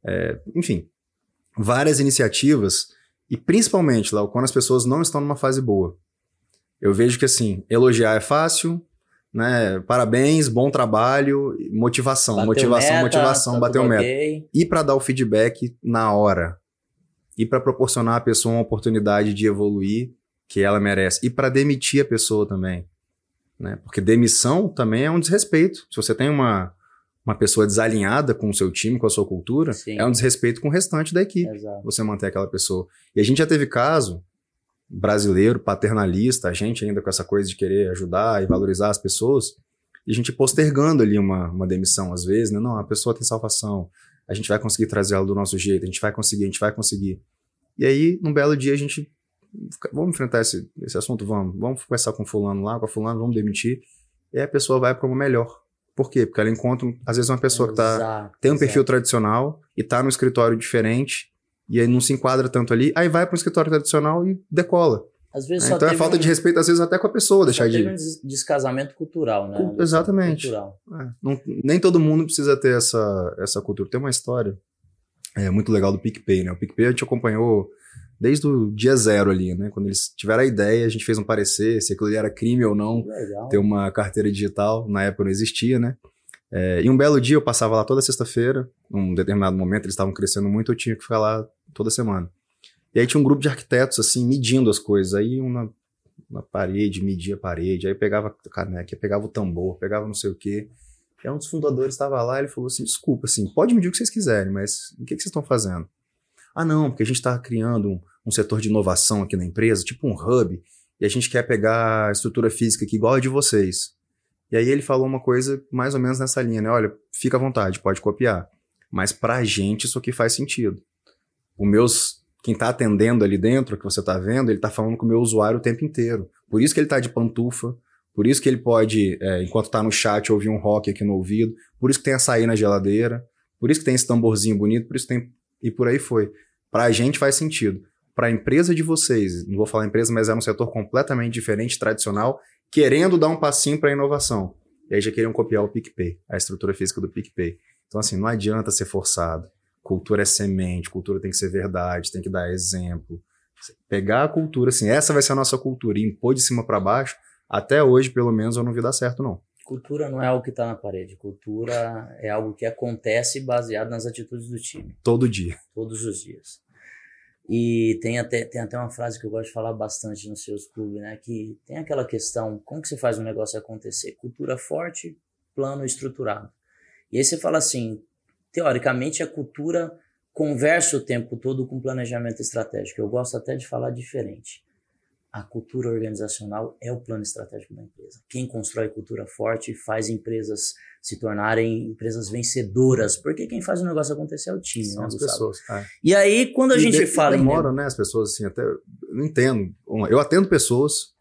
Speaker 2: É, enfim, várias iniciativas e principalmente, lá quando as pessoas não estão numa fase boa. Eu vejo que assim, elogiar é fácil, né? Parabéns, bom trabalho, motivação, bateu motivação, meta, motivação, tá bateu meta. E para dar o feedback na hora. E para proporcionar à pessoa uma oportunidade de evoluir que ela merece. E para demitir a pessoa também. Né? Porque demissão também é um desrespeito. Se você tem uma, uma pessoa desalinhada com o seu time, com a sua cultura, Sim. é um desrespeito com o restante da equipe. Exato. Você manter aquela pessoa. E a gente já teve caso brasileiro, paternalista, a gente ainda com essa coisa de querer ajudar e valorizar as pessoas, e a gente postergando ali uma, uma demissão às vezes, né? Não, a pessoa tem salvação, a gente vai conseguir trazer ela do nosso jeito, a gente vai conseguir, a gente vai conseguir. E aí, num belo dia, a gente. Vamos enfrentar esse, esse assunto? Vamos. Vamos conversar com fulano lá, com a fulano, vamos demitir. E aí a pessoa vai para uma melhor. Por quê? Porque ela encontra, às vezes, uma pessoa que tá, tem um perfil tradicional e tá no escritório diferente e aí não se enquadra tanto ali, aí vai para um escritório tradicional e decola.
Speaker 1: Às vezes
Speaker 2: é, então é falta
Speaker 1: um...
Speaker 2: de respeito, às vezes, até com a pessoa, deixar de.
Speaker 1: um descasamento cultural, né?
Speaker 2: Exatamente. Cultural. É, não, nem todo mundo precisa ter essa, essa cultura. Tem uma história é, muito legal do PicPay, né? O PicPay a gente acompanhou desde o dia zero ali, né? Quando eles tiveram a ideia, a gente fez um parecer se aquilo ali era crime ou não
Speaker 1: legal.
Speaker 2: ter uma carteira digital. Na época não existia, né? É, e um belo dia eu passava lá toda sexta-feira, num determinado momento eles estavam crescendo muito, eu tinha que ficar lá toda semana. E aí tinha um grupo de arquitetos, assim, medindo as coisas. Aí uma, uma parede, media a parede, aí pegava a caneca, pegava o tambor, pegava não sei o quê. E um dos fundadores estava lá, ele falou assim, desculpa, assim, pode medir o que vocês quiserem, mas o que, que vocês estão fazendo? Ah, não, porque a gente está criando um, um setor de inovação aqui na empresa, tipo um hub, e a gente quer pegar a estrutura física aqui igual a de vocês. E aí ele falou uma coisa mais ou menos nessa linha, né? Olha, fica à vontade, pode copiar. Mas pra gente isso aqui faz sentido. O meus, quem tá atendendo ali dentro, que você tá vendo, ele tá falando com o meu usuário o tempo inteiro. Por isso que ele tá de pantufa, por isso que ele pode, é, enquanto tá no chat, ouvir um rock aqui no ouvido, por isso que tem açaí na geladeira, por isso que tem esse tamborzinho bonito, por isso tem... E por aí foi. Pra gente faz sentido. Pra empresa de vocês, não vou falar empresa, mas é um setor completamente diferente, tradicional, querendo dar um passinho para a inovação. E aí já queriam copiar o PicPay, a estrutura física do PicPay. Então, assim, não adianta ser forçado. Cultura é semente, cultura tem que ser verdade, tem que dar exemplo. Pegar a cultura, assim, essa vai ser a nossa cultura, e impor de cima para baixo, até hoje, pelo menos, eu não vi dar certo, não.
Speaker 1: Cultura não é algo que está na parede. Cultura é algo que acontece baseado nas atitudes do time.
Speaker 2: Todo dia.
Speaker 1: Todos os dias. E tem até, tem até uma frase que eu gosto de falar bastante nos seus clubes, né? Que tem aquela questão, como que você faz um negócio acontecer? Cultura forte, plano estruturado. E aí você fala assim, teoricamente a cultura conversa o tempo todo com planejamento estratégico. Eu gosto até de falar diferente a cultura organizacional é o plano estratégico da empresa. Quem constrói cultura forte faz empresas se tornarem empresas vencedoras, porque quem faz o negócio acontecer é o time,
Speaker 2: São
Speaker 1: né,
Speaker 2: as pessoas. É.
Speaker 1: E aí, quando a
Speaker 2: e
Speaker 1: gente
Speaker 2: de,
Speaker 1: fala
Speaker 2: demoram, em... né, as pessoas assim, até eu não entendo. Eu atendo pessoas,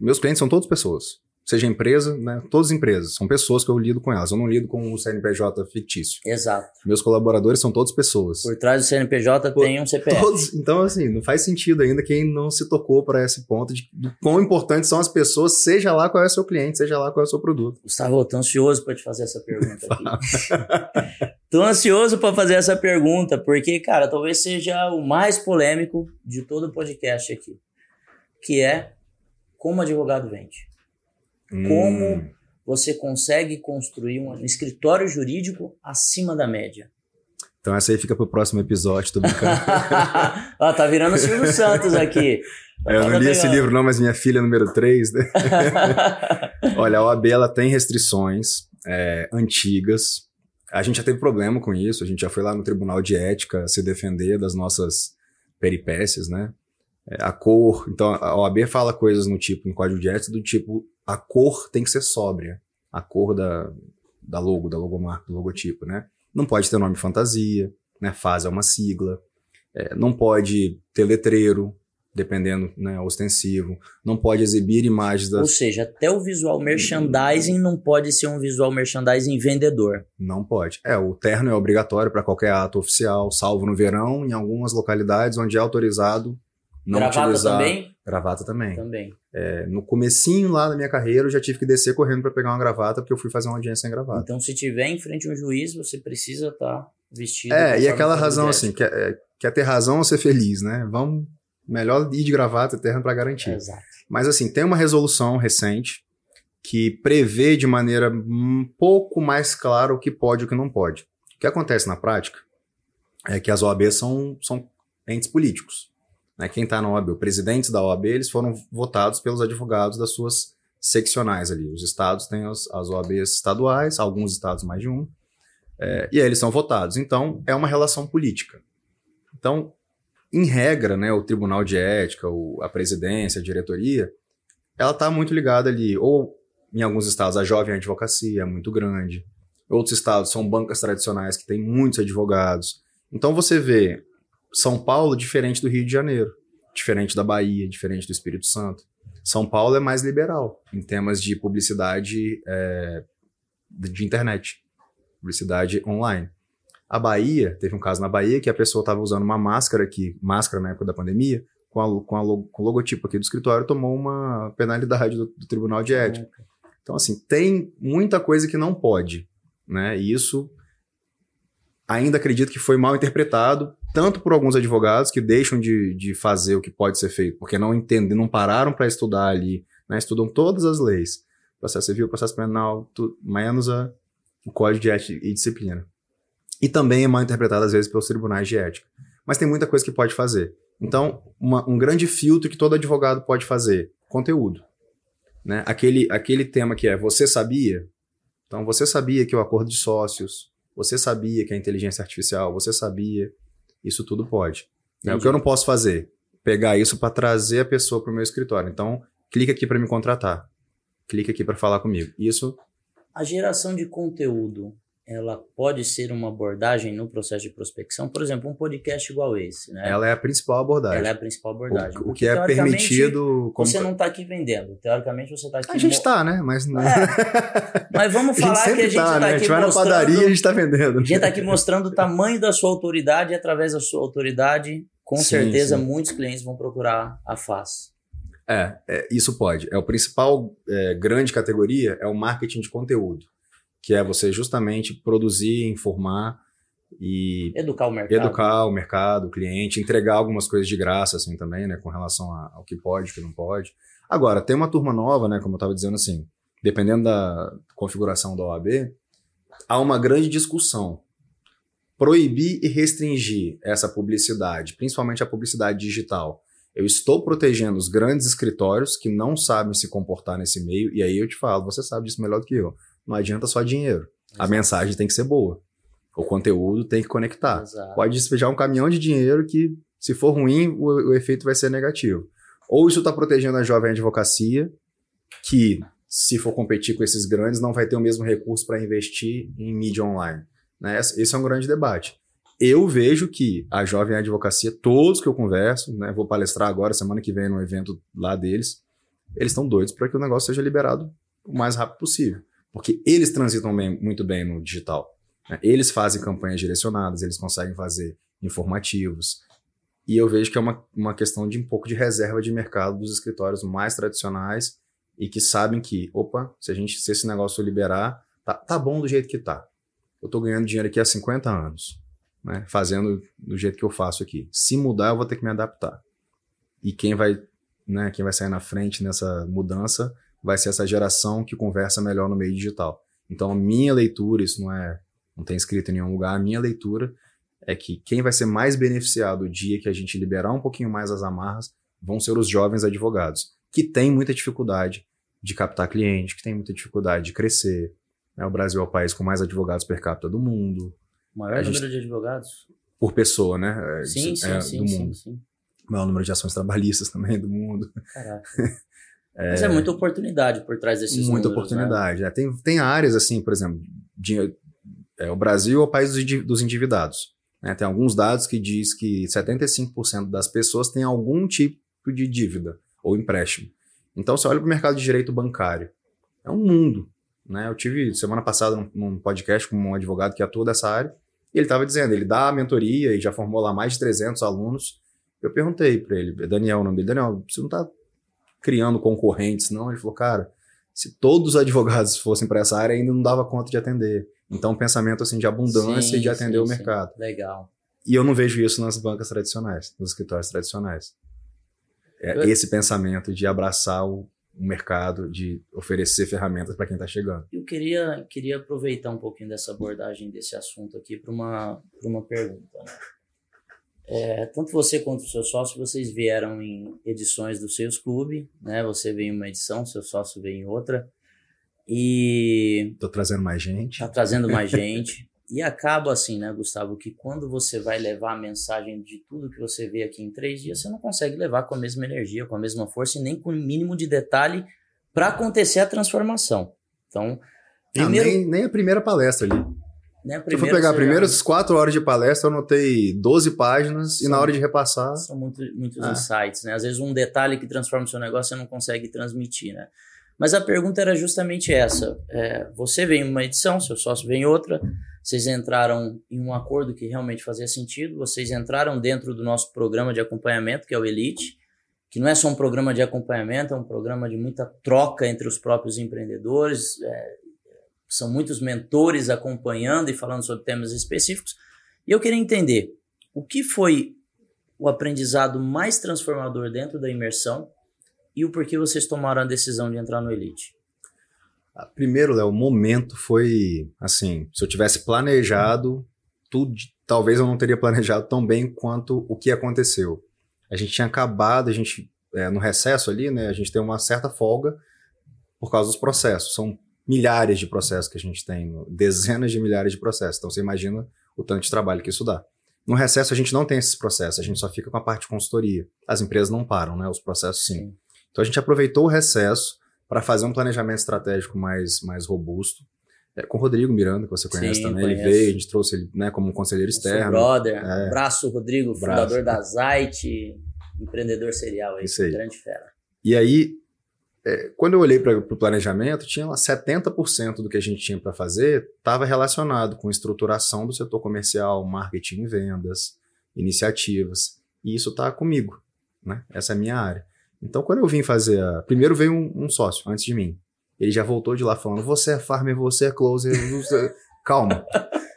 Speaker 2: meus clientes são todos pessoas seja empresa, né? Todas as empresas, são pessoas que eu lido com elas. Eu não lido com o CNPJ fictício.
Speaker 1: Exato.
Speaker 2: Meus colaboradores são todas pessoas.
Speaker 1: Por trás do CNPJ Por, tem um CPF.
Speaker 2: Todos, então, assim, não faz sentido ainda quem não se tocou para esse ponto de, quão importantes são as pessoas, seja lá qual é o seu cliente, seja lá qual é o seu produto.
Speaker 1: Gustavo, eu tô ansioso para te fazer essa pergunta aqui. tô ansioso para fazer essa pergunta, porque, cara, talvez seja o mais polêmico de todo o podcast aqui, que é como advogado vende. Hum. Como você consegue construir um escritório jurídico acima da média?
Speaker 2: Então essa aí fica pro próximo episódio, tô brincando.
Speaker 1: Ó, tá virando o Silvio Santos aqui.
Speaker 2: É, eu não li esse livro não, mas minha filha é número 3, né? Olha, a OAB ela tem restrições é, antigas. A gente já teve problema com isso, a gente já foi lá no Tribunal de Ética se defender das nossas peripécias, né? É, a cor, então a OAB fala coisas no tipo, no código de ética, do tipo a cor tem que ser sóbria. A cor da, da logo, da logomarca, do logotipo, né? Não pode ter nome fantasia, né? Fase é uma sigla. É, não pode ter letreiro. dependendo, né, ostensivo. Não pode exibir imagens das...
Speaker 1: Ou seja, até o visual merchandising não pode ser um visual merchandising vendedor.
Speaker 2: Não pode. É, o terno é obrigatório para qualquer ato oficial, salvo no verão, em algumas localidades onde é autorizado não
Speaker 1: Gravata
Speaker 2: utilizar...
Speaker 1: também?
Speaker 2: Gravata também.
Speaker 1: Também.
Speaker 2: É, no comecinho lá da minha carreira, eu já tive que descer correndo para pegar uma gravata, porque eu fui fazer uma audiência sem gravata.
Speaker 1: Então, se tiver em frente a um juiz, você precisa estar vestido.
Speaker 2: É, e aquela razão assim, quer, é, quer ter razão ou ser feliz, né? Vamos, melhor ir de gravata e terno para garantir.
Speaker 1: Exato.
Speaker 2: Mas assim, tem uma resolução recente que prevê de maneira um pouco mais clara o que pode e o que não pode. O que acontece na prática é que as OABs são, são entes políticos. Né? Quem está na OAB, os presidentes da OAB, eles foram votados pelos advogados das suas seccionais ali. Os estados têm as, as OABs estaduais, alguns estados mais de um, é, e aí eles são votados. Então, é uma relação política. Então, em regra, né, o Tribunal de Ética, o, a presidência, a diretoria, ela está muito ligada ali, ou em alguns estados a jovem advocacia é muito grande, outros estados são bancas tradicionais que têm muitos advogados. Então você vê São Paulo diferente do Rio de Janeiro, diferente da Bahia, diferente do Espírito Santo. São Paulo é mais liberal em temas de publicidade é, de internet, publicidade online. A Bahia, teve um caso na Bahia que a pessoa estava usando uma máscara aqui, máscara na época da pandemia, com, a, com, a, com o logotipo aqui do escritório, tomou uma penalidade do, do Tribunal de Ética. Então, assim, tem muita coisa que não pode, né? E isso ainda acredito que foi mal interpretado, tanto por alguns advogados que deixam de, de fazer o que pode ser feito, porque não entendem, não pararam para estudar ali, né? Estudam todas as leis, processo civil, processo penal, tu, menos a, o Código de Ética e Disciplina. E também é mal interpretado às vezes pelos tribunais de ética. Mas tem muita coisa que pode fazer. Então, uma, um grande filtro que todo advogado pode fazer, conteúdo. Né? Aquele, aquele tema que é você sabia? Então, você sabia que o acordo de sócios, você sabia que a inteligência artificial, você sabia, isso tudo pode. Né? O que eu não posso fazer? Pegar isso para trazer a pessoa para o meu escritório. Então, clica aqui para me contratar. Clica aqui para falar comigo. Isso.
Speaker 1: A geração de conteúdo, ela pode ser uma abordagem no processo de prospecção? Por exemplo, um podcast igual esse, né?
Speaker 2: Ela é a principal abordagem.
Speaker 1: Ela é a principal abordagem.
Speaker 2: O, o que é permitido. Como...
Speaker 1: Você não está aqui vendendo. Teoricamente, você está aqui.
Speaker 2: A gente está, né? Mas não.
Speaker 1: É, Mas vamos
Speaker 2: a
Speaker 1: falar que a gente
Speaker 2: tá,
Speaker 1: está
Speaker 2: né? A
Speaker 1: aqui
Speaker 2: gente vai na
Speaker 1: mostrando...
Speaker 2: padaria e a gente tá vendendo.
Speaker 1: A gente está aqui mostrando o tamanho da sua autoridade e através da sua autoridade, com
Speaker 2: Sim,
Speaker 1: certeza,
Speaker 2: sim.
Speaker 1: muitos clientes vão procurar a face.
Speaker 2: É, é, isso pode. É o principal é, grande categoria é o marketing de conteúdo, que é você justamente produzir, informar e
Speaker 1: Educar o mercado.
Speaker 2: educar o mercado, o cliente, entregar algumas coisas de graça assim também, né, com relação a- ao que pode, o que não pode. Agora, tem uma turma nova, né, como eu estava dizendo assim, dependendo da configuração da OAB, há uma grande discussão. Proibir e restringir essa publicidade, principalmente a publicidade digital. Eu estou protegendo os grandes escritórios que não sabem se comportar nesse meio, e aí eu te falo, você sabe disso melhor do que eu. Não adianta só dinheiro. A
Speaker 1: Exato.
Speaker 2: mensagem tem que ser boa. O conteúdo tem que conectar.
Speaker 1: Exato.
Speaker 2: Pode despejar um caminhão de dinheiro que, se for ruim, o, o efeito vai ser negativo. Ou isso está protegendo a jovem advocacia, que, se for competir com esses grandes, não vai ter o mesmo recurso para investir em mídia online. Né? Esse esse é um grande debate. Eu vejo que a jovem advocacia, todos que eu converso, né, vou palestrar agora, semana que vem, num evento lá deles, eles estão doidos para que o negócio seja liberado o mais rápido possível. Porque eles transitam bem- muito bem no digital. né? Eles fazem campanhas direcionadas, eles conseguem fazer informativos. E eu vejo que é uma, uma questão de um pouco de reserva de mercado dos escritórios mais tradicionais e que sabem que, opa, se a gente se esse negócio liberar, tá, tá bom do jeito que tá. Eu tô ganhando dinheiro aqui há 50 anos, né? Fazendo do jeito que eu faço aqui. Se mudar, eu vou ter que me adaptar. E quem vai, né, quem vai sair na frente nessa mudança vai ser essa geração que conversa melhor no meio digital. Então, a minha leitura, isso não é, não tem escrito em nenhum lugar, a minha leitura é que quem vai ser mais beneficiado o dia que a gente liberar um pouquinho mais as amarras vão ser os jovens advogados, que têm muita dificuldade de captar cliente, que têm muita dificuldade de crescer. né? O Brasil é o país com mais advogados per capita do mundo,
Speaker 1: O maior
Speaker 2: A gente-
Speaker 1: número de advogados?
Speaker 2: por pessoa, né? É,
Speaker 1: Sim,
Speaker 2: isso-
Speaker 1: sim,
Speaker 2: é,
Speaker 1: sim,
Speaker 2: do
Speaker 1: sim,
Speaker 2: mundo.
Speaker 1: sim.
Speaker 2: O maior número de ações trabalhistas também do mundo.
Speaker 1: Caraca. Mas é muita oportunidade por trás desses
Speaker 2: Muita
Speaker 1: números, né?
Speaker 2: oportunidade. né? Tem, tem áreas assim, por exemplo, de- é, o Brasil é o país dos, endividados. né? Tem alguns dados que diz que 75% das pessoas têm algum tipo, de dívida ou empréstimo. Então, você olha para o mercado de direito bancário. É um mundo. Né? Eu tive semana passada num, num podcast com um advogado que atua dessa área, e ele estava dizendo, ele dá a mentoria e já formou lá mais de 300 alunos. Eu perguntei para ele, Daniel, o nome dele, Daniel, você não está criando concorrentes, não? Ele falou, cara, se todos os advogados fossem para essa área, ainda não dava conta de atender. Então, um pensamento assim de abundância sim, e de atender sim, o mercado.
Speaker 1: Sim. Legal.
Speaker 2: E eu não vejo isso nas bancas tradicionais, nos escritórios tradicionais. É eu... esse pensamento de abraçar o, o mercado, de oferecer ferramentas para quem está chegando.
Speaker 1: Eu queria, queria aproveitar um pouquinho dessa abordagem desse assunto aqui para uma, uma pergunta. Né? É, tanto você quanto o seu sócio, vocês vieram em edições do Seus Clube, né? Você veio em uma edição, seu sócio veio em outra. E.
Speaker 2: Tô trazendo mais gente.
Speaker 1: Tá trazendo mais gente. E acaba assim, né, Gustavo, que quando você vai levar a mensagem de tudo que você vê aqui em três dias, você não consegue levar com a mesma energia, com a mesma força e nem com o mínimo de detalhe para acontecer a transformação. Então,
Speaker 2: primeiro. Não, nem, nem a primeira palestra ali. Né? Se eu for pegar as primeiras quatro horas de palestra, eu anotei 12 páginas são, e na hora de repassar.
Speaker 1: São muito, muitos ah. insights, né? Às vezes um detalhe que transforma o seu negócio você não consegue transmitir, né? Mas a pergunta era justamente essa. É, você vem em uma edição, seu sócio vem em outra, vocês entraram em um acordo que realmente fazia sentido, vocês entraram dentro do nosso programa de acompanhamento, que é o Elite, que não é só um programa de acompanhamento, é um programa de muita troca entre os próprios empreendedores, é, são muitos mentores acompanhando e falando sobre temas específicos. E eu queria entender o que foi o aprendizado mais transformador dentro da imersão e o porquê vocês tomaram a decisão de entrar no Elite.
Speaker 2: Ah, primeiro, Léo, o momento foi assim: se eu tivesse planejado, tudo, talvez eu não teria planejado tão bem quanto o que aconteceu. A gente tinha acabado, a gente é, no recesso ali, né? A gente tem uma certa folga por causa dos processos. São milhares de processos que a gente tem, dezenas de milhares de processos. Então você imagina o tanto de trabalho que isso dá. No recesso a gente não tem esses processos, a gente só fica com a parte de consultoria. As empresas não param, né? Os processos sim. sim. Então a gente aproveitou o recesso para fazer um planejamento estratégico mais, mais robusto. É, com o Rodrigo Miranda, que você conhece sim, também, conheço. ele veio, a gente trouxe ele né, como um conselheiro externo.
Speaker 1: brother, é. abraço Rodrigo, fundador da Zite, empreendedor serial aí, Isso aí. grande fera.
Speaker 2: E aí, é, quando eu olhei para o planejamento, tinha lá 70% do que a gente tinha para fazer estava relacionado com estruturação do setor comercial, marketing e vendas, iniciativas. E isso está comigo, né? Essa é a minha área. Então, quando eu vim fazer a... Primeiro veio um, um sócio antes de mim. Ele já voltou de lá falando, você é farmer, você é closer. Calma.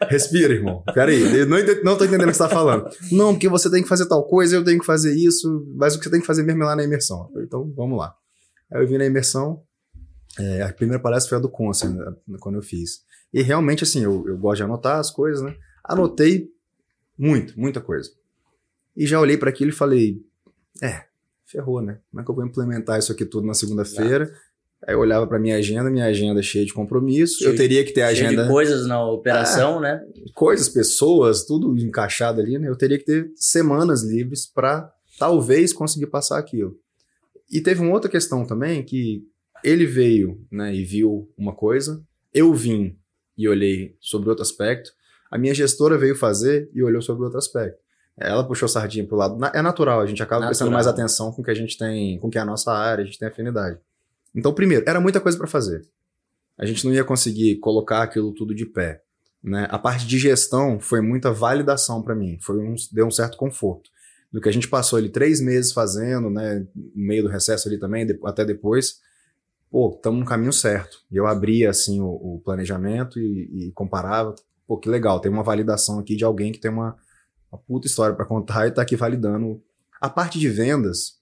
Speaker 2: Respira, irmão. Peraí, eu não, tô entendendo o que você tá falando. Não, porque você tem que fazer tal coisa, eu tenho que fazer isso, mas o que você tem que fazer mesmo é lá na imersão. Então, vamos lá. Aí eu vim na imersão, é, a primeira palestra foi a do Consul, né, quando eu fiz. E realmente, assim, eu, eu gosto de anotar as coisas, né? Anotei muito, muita coisa. E já olhei para aquilo e falei, é, ferrou, né? Como é que eu vou implementar isso aqui tudo na segunda-feira? Aí eu olhava para minha agenda, minha agenda cheia de compromisso. Cheio, eu teria que ter a agenda.
Speaker 1: de coisas na operação, ah, né?
Speaker 2: Coisas, pessoas, tudo encaixado ali, né? Eu teria que ter semanas livres para talvez conseguir passar aquilo. E teve uma outra questão também que ele veio né, e viu uma coisa, eu vim e olhei sobre outro aspecto, a minha gestora veio fazer e olhou sobre outro aspecto. Ela puxou sardinha pro lado. É natural, a gente acaba natural. prestando mais atenção com o que a gente tem, com o que é a nossa área, a gente tem afinidade. Então, primeiro, era muita coisa para fazer. A gente não ia conseguir colocar aquilo tudo de pé. Né? A parte de gestão foi muita validação para mim, foi um, deu um certo conforto do que a gente passou ali três meses fazendo, né, no meio do recesso ali também, de, até depois, pô, estamos no caminho certo. E eu abria, assim, o, o planejamento e, e, comparava, pô, que legal, tem uma validação aqui de alguém que tem uma, uma puta história para contar e tá aqui validando. A parte de vendas,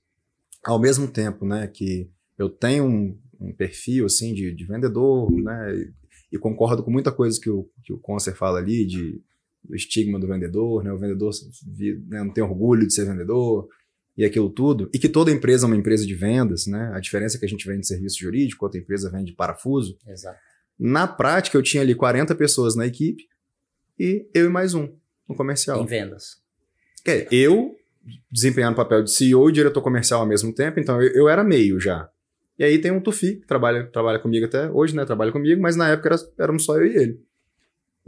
Speaker 2: ao mesmo tempo, né, que eu tenho um, um perfil, assim, de, de vendedor, né, e, e, concordo com muita coisa que o, que o Concer fala ali, de do estigma do vendedor, né? O vendedor né, não tem orgulho de ser vendedor e aquilo tudo. E que toda empresa é uma empresa de vendas, né? A diferença é que a gente vende serviço jurídico, outra empresa vende parafuso.
Speaker 1: Exato.
Speaker 2: Na prática, eu tinha ali 40 pessoas na equipe e eu e mais um no comercial.
Speaker 1: Em vendas.
Speaker 2: É, eu desempenhando o papel de CEO e diretor comercial ao mesmo tempo, então eu, eu era meio já. E aí tem um Tufi, que trabalha, trabalha comigo até hoje, né? Trabalha comigo, mas na época era, éramos só eu e ele.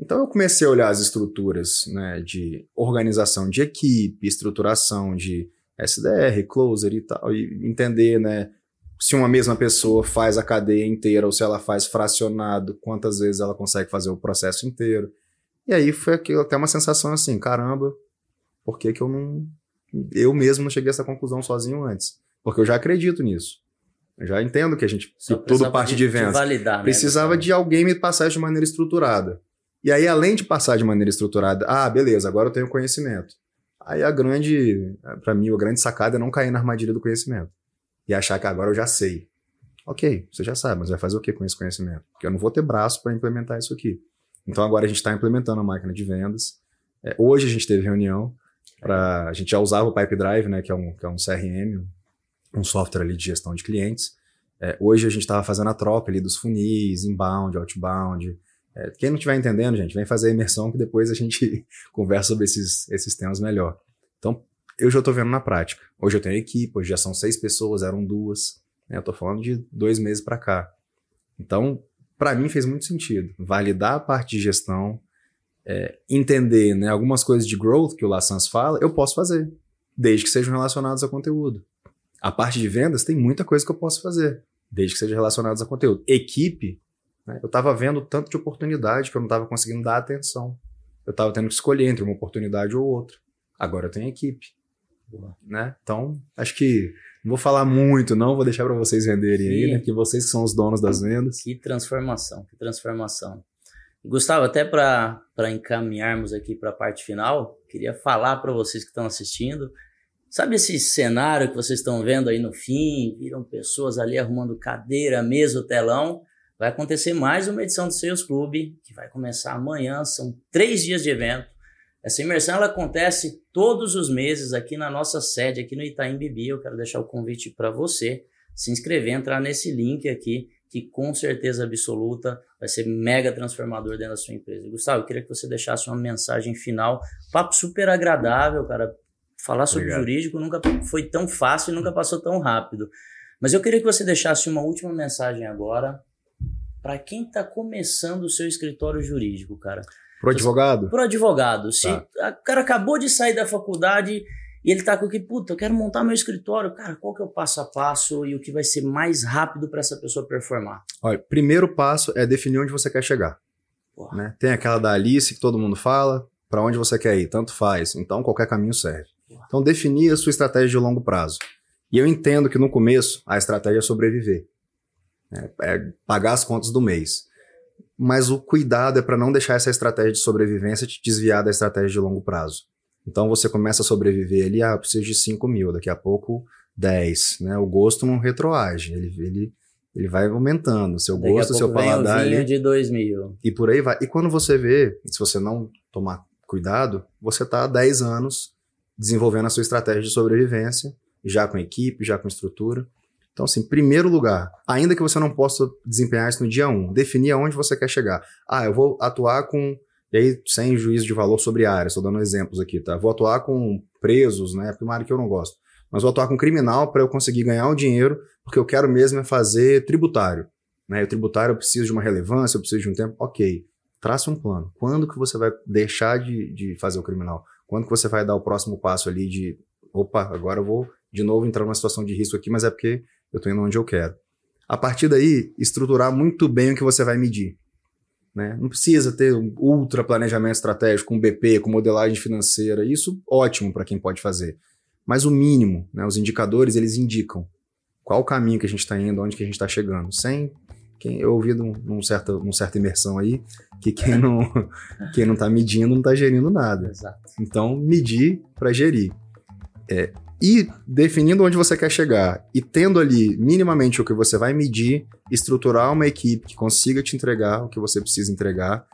Speaker 2: Então eu comecei a olhar as estruturas né, de organização de equipe, estruturação de SDR, closer e tal, e entender, né? Se uma mesma pessoa faz a cadeia inteira ou se ela faz fracionado, quantas vezes ela consegue fazer o processo inteiro. E aí foi aquilo, até uma sensação assim, caramba, por que, que eu não. Eu mesmo não cheguei a essa conclusão sozinho antes? Porque eu já acredito nisso. Eu já entendo que a gente. Que tudo parte de, de vendas.
Speaker 1: validar, né,
Speaker 2: Precisava de alguém me passar isso de maneira estruturada. E aí, além de passar de maneira estruturada, ah, beleza, agora eu tenho conhecimento. Aí a grande, para mim, a grande sacada é não cair na armadilha do conhecimento. E achar que agora eu já sei. Ok, você já sabe, mas vai fazer o que com esse conhecimento? Porque eu não vou ter braço para implementar isso aqui. Então agora a gente está implementando a máquina de vendas. É, hoje a gente teve reunião para a gente já usava o Pipe Drive, né, que é um, que é um CRM, um software ali de gestão de clientes. É, hoje a gente estava fazendo a troca ali dos funis, inbound, outbound, é, quem não estiver entendendo, gente, vem fazer a imersão que depois a gente conversa sobre esses, esses temas melhor. Então, eu já estou vendo na prática. Hoje eu tenho equipe, hoje já são seis pessoas, eram duas. Né? Eu estou falando de dois meses para cá. Então, para mim fez muito sentido. Validar a parte de gestão, é, entender né, algumas coisas de growth que o Lassans fala, eu posso fazer, desde que sejam relacionadas a conteúdo. A parte de vendas tem muita coisa que eu posso fazer, desde que sejam relacionadas a conteúdo. Equipe, né? Eu estava vendo tanto de oportunidade que eu não estava conseguindo dar atenção. Eu estava tendo que escolher entre uma oportunidade ou outra. Agora eu tenho equipe. Né? Então, acho que não vou falar muito, não, vou deixar para vocês venderem Sim. aí, né? Que vocês que são os donos das vendas.
Speaker 1: Que transformação, que transformação. Gustavo, até para encaminharmos aqui para a parte final, queria falar para vocês que estão assistindo. Sabe esse cenário que vocês estão vendo aí no fim? Viram pessoas ali arrumando cadeira, mesa, telão vai acontecer mais uma edição do Sales Club, que vai começar amanhã, são três dias de evento. Essa imersão ela acontece todos os meses aqui na nossa sede, aqui no Itaim Bibi. Eu quero deixar o convite para você se inscrever, entrar nesse link aqui, que com certeza absoluta vai ser mega transformador dentro da sua empresa. Gustavo, eu queria que você deixasse uma mensagem final. Papo super agradável, cara. Falar sobre Obrigado. jurídico nunca foi tão fácil e nunca passou tão rápido. Mas eu queria que você deixasse uma última mensagem agora para quem está começando o seu escritório jurídico, cara.
Speaker 2: Pro advogado?
Speaker 1: Pro advogado. Se tá. o cara acabou de sair da faculdade e ele tá com que, puta, eu quero montar meu escritório, cara, qual que é o passo a passo e o que vai ser mais rápido para essa pessoa performar?
Speaker 2: Olha, primeiro passo é definir onde você quer chegar. Né? Tem aquela da Alice que todo mundo fala, para onde você quer ir, tanto faz. Então qualquer caminho serve. Então definir a sua estratégia de longo prazo. E eu entendo que no começo a estratégia é sobreviver. É, é pagar as contas do mês. Mas o cuidado é para não deixar essa estratégia de sobrevivência te desviar da estratégia de longo prazo. Então você começa a sobreviver ali, ah, eu preciso de 5 mil, daqui a pouco 10. Né? O gosto não retroage, ele, ele, ele vai aumentando. Seu daqui gosto, seu paladar.
Speaker 1: Vem um de 2 mil.
Speaker 2: E por aí vai. E quando você vê, se você não tomar cuidado, você está há 10 anos desenvolvendo a sua estratégia de sobrevivência, já com equipe, já com estrutura. Então, assim, primeiro lugar, ainda que você não possa desempenhar isso no dia 1, um, definir aonde você quer chegar. Ah, eu vou atuar com. E aí, sem juízo de valor sobre áreas, estou dando exemplos aqui, tá? Vou atuar com presos, né? Primário que eu não gosto. Mas vou atuar com criminal para eu conseguir ganhar o dinheiro, porque eu quero mesmo é fazer tributário. Né? E o tributário eu preciso de uma relevância, eu preciso de um tempo. Ok, traça um plano. Quando que você vai deixar de, de fazer o criminal? Quando que você vai dar o próximo passo ali de, opa, agora eu vou de novo entrar numa situação de risco aqui, mas é porque eu estou indo onde eu quero. A partir daí, estruturar muito bem o que você vai medir. Né? Não precisa ter um ultra planejamento estratégico com BP, com modelagem financeira. Isso ótimo para quem pode fazer. Mas o mínimo, né? os indicadores, eles indicam qual o caminho que a gente está indo, onde que a gente está chegando. Sem quem eu ouvi num, num certa, num certa imersão aí que quem não quem não está medindo não está gerindo nada.
Speaker 1: Exato.
Speaker 2: Então medir para gerir. É, e definindo onde você quer chegar e tendo ali minimamente o que você vai medir, estruturar uma equipe que consiga te entregar o que você precisa entregar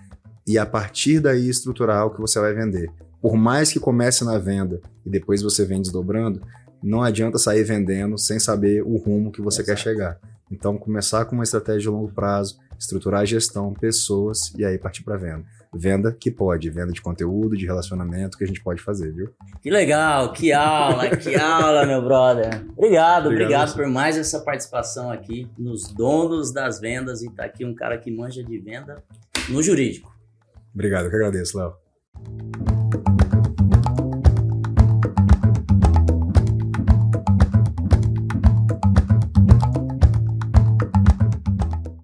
Speaker 2: e a partir daí estruturar o que você vai vender. Por mais que comece na venda e depois você vem desdobrando, não adianta sair vendendo sem saber o rumo que você Exato. quer chegar. Então, começar com uma estratégia de longo prazo, estruturar a gestão, pessoas e aí partir para venda venda que pode, venda de conteúdo, de relacionamento que a gente pode fazer, viu?
Speaker 1: Que legal, que aula, que aula, meu brother. Obrigado, obrigado, obrigado por mais essa participação aqui nos donos das vendas e tá aqui um cara que manja de venda no jurídico.
Speaker 2: Obrigado, eu que agradeço, Léo.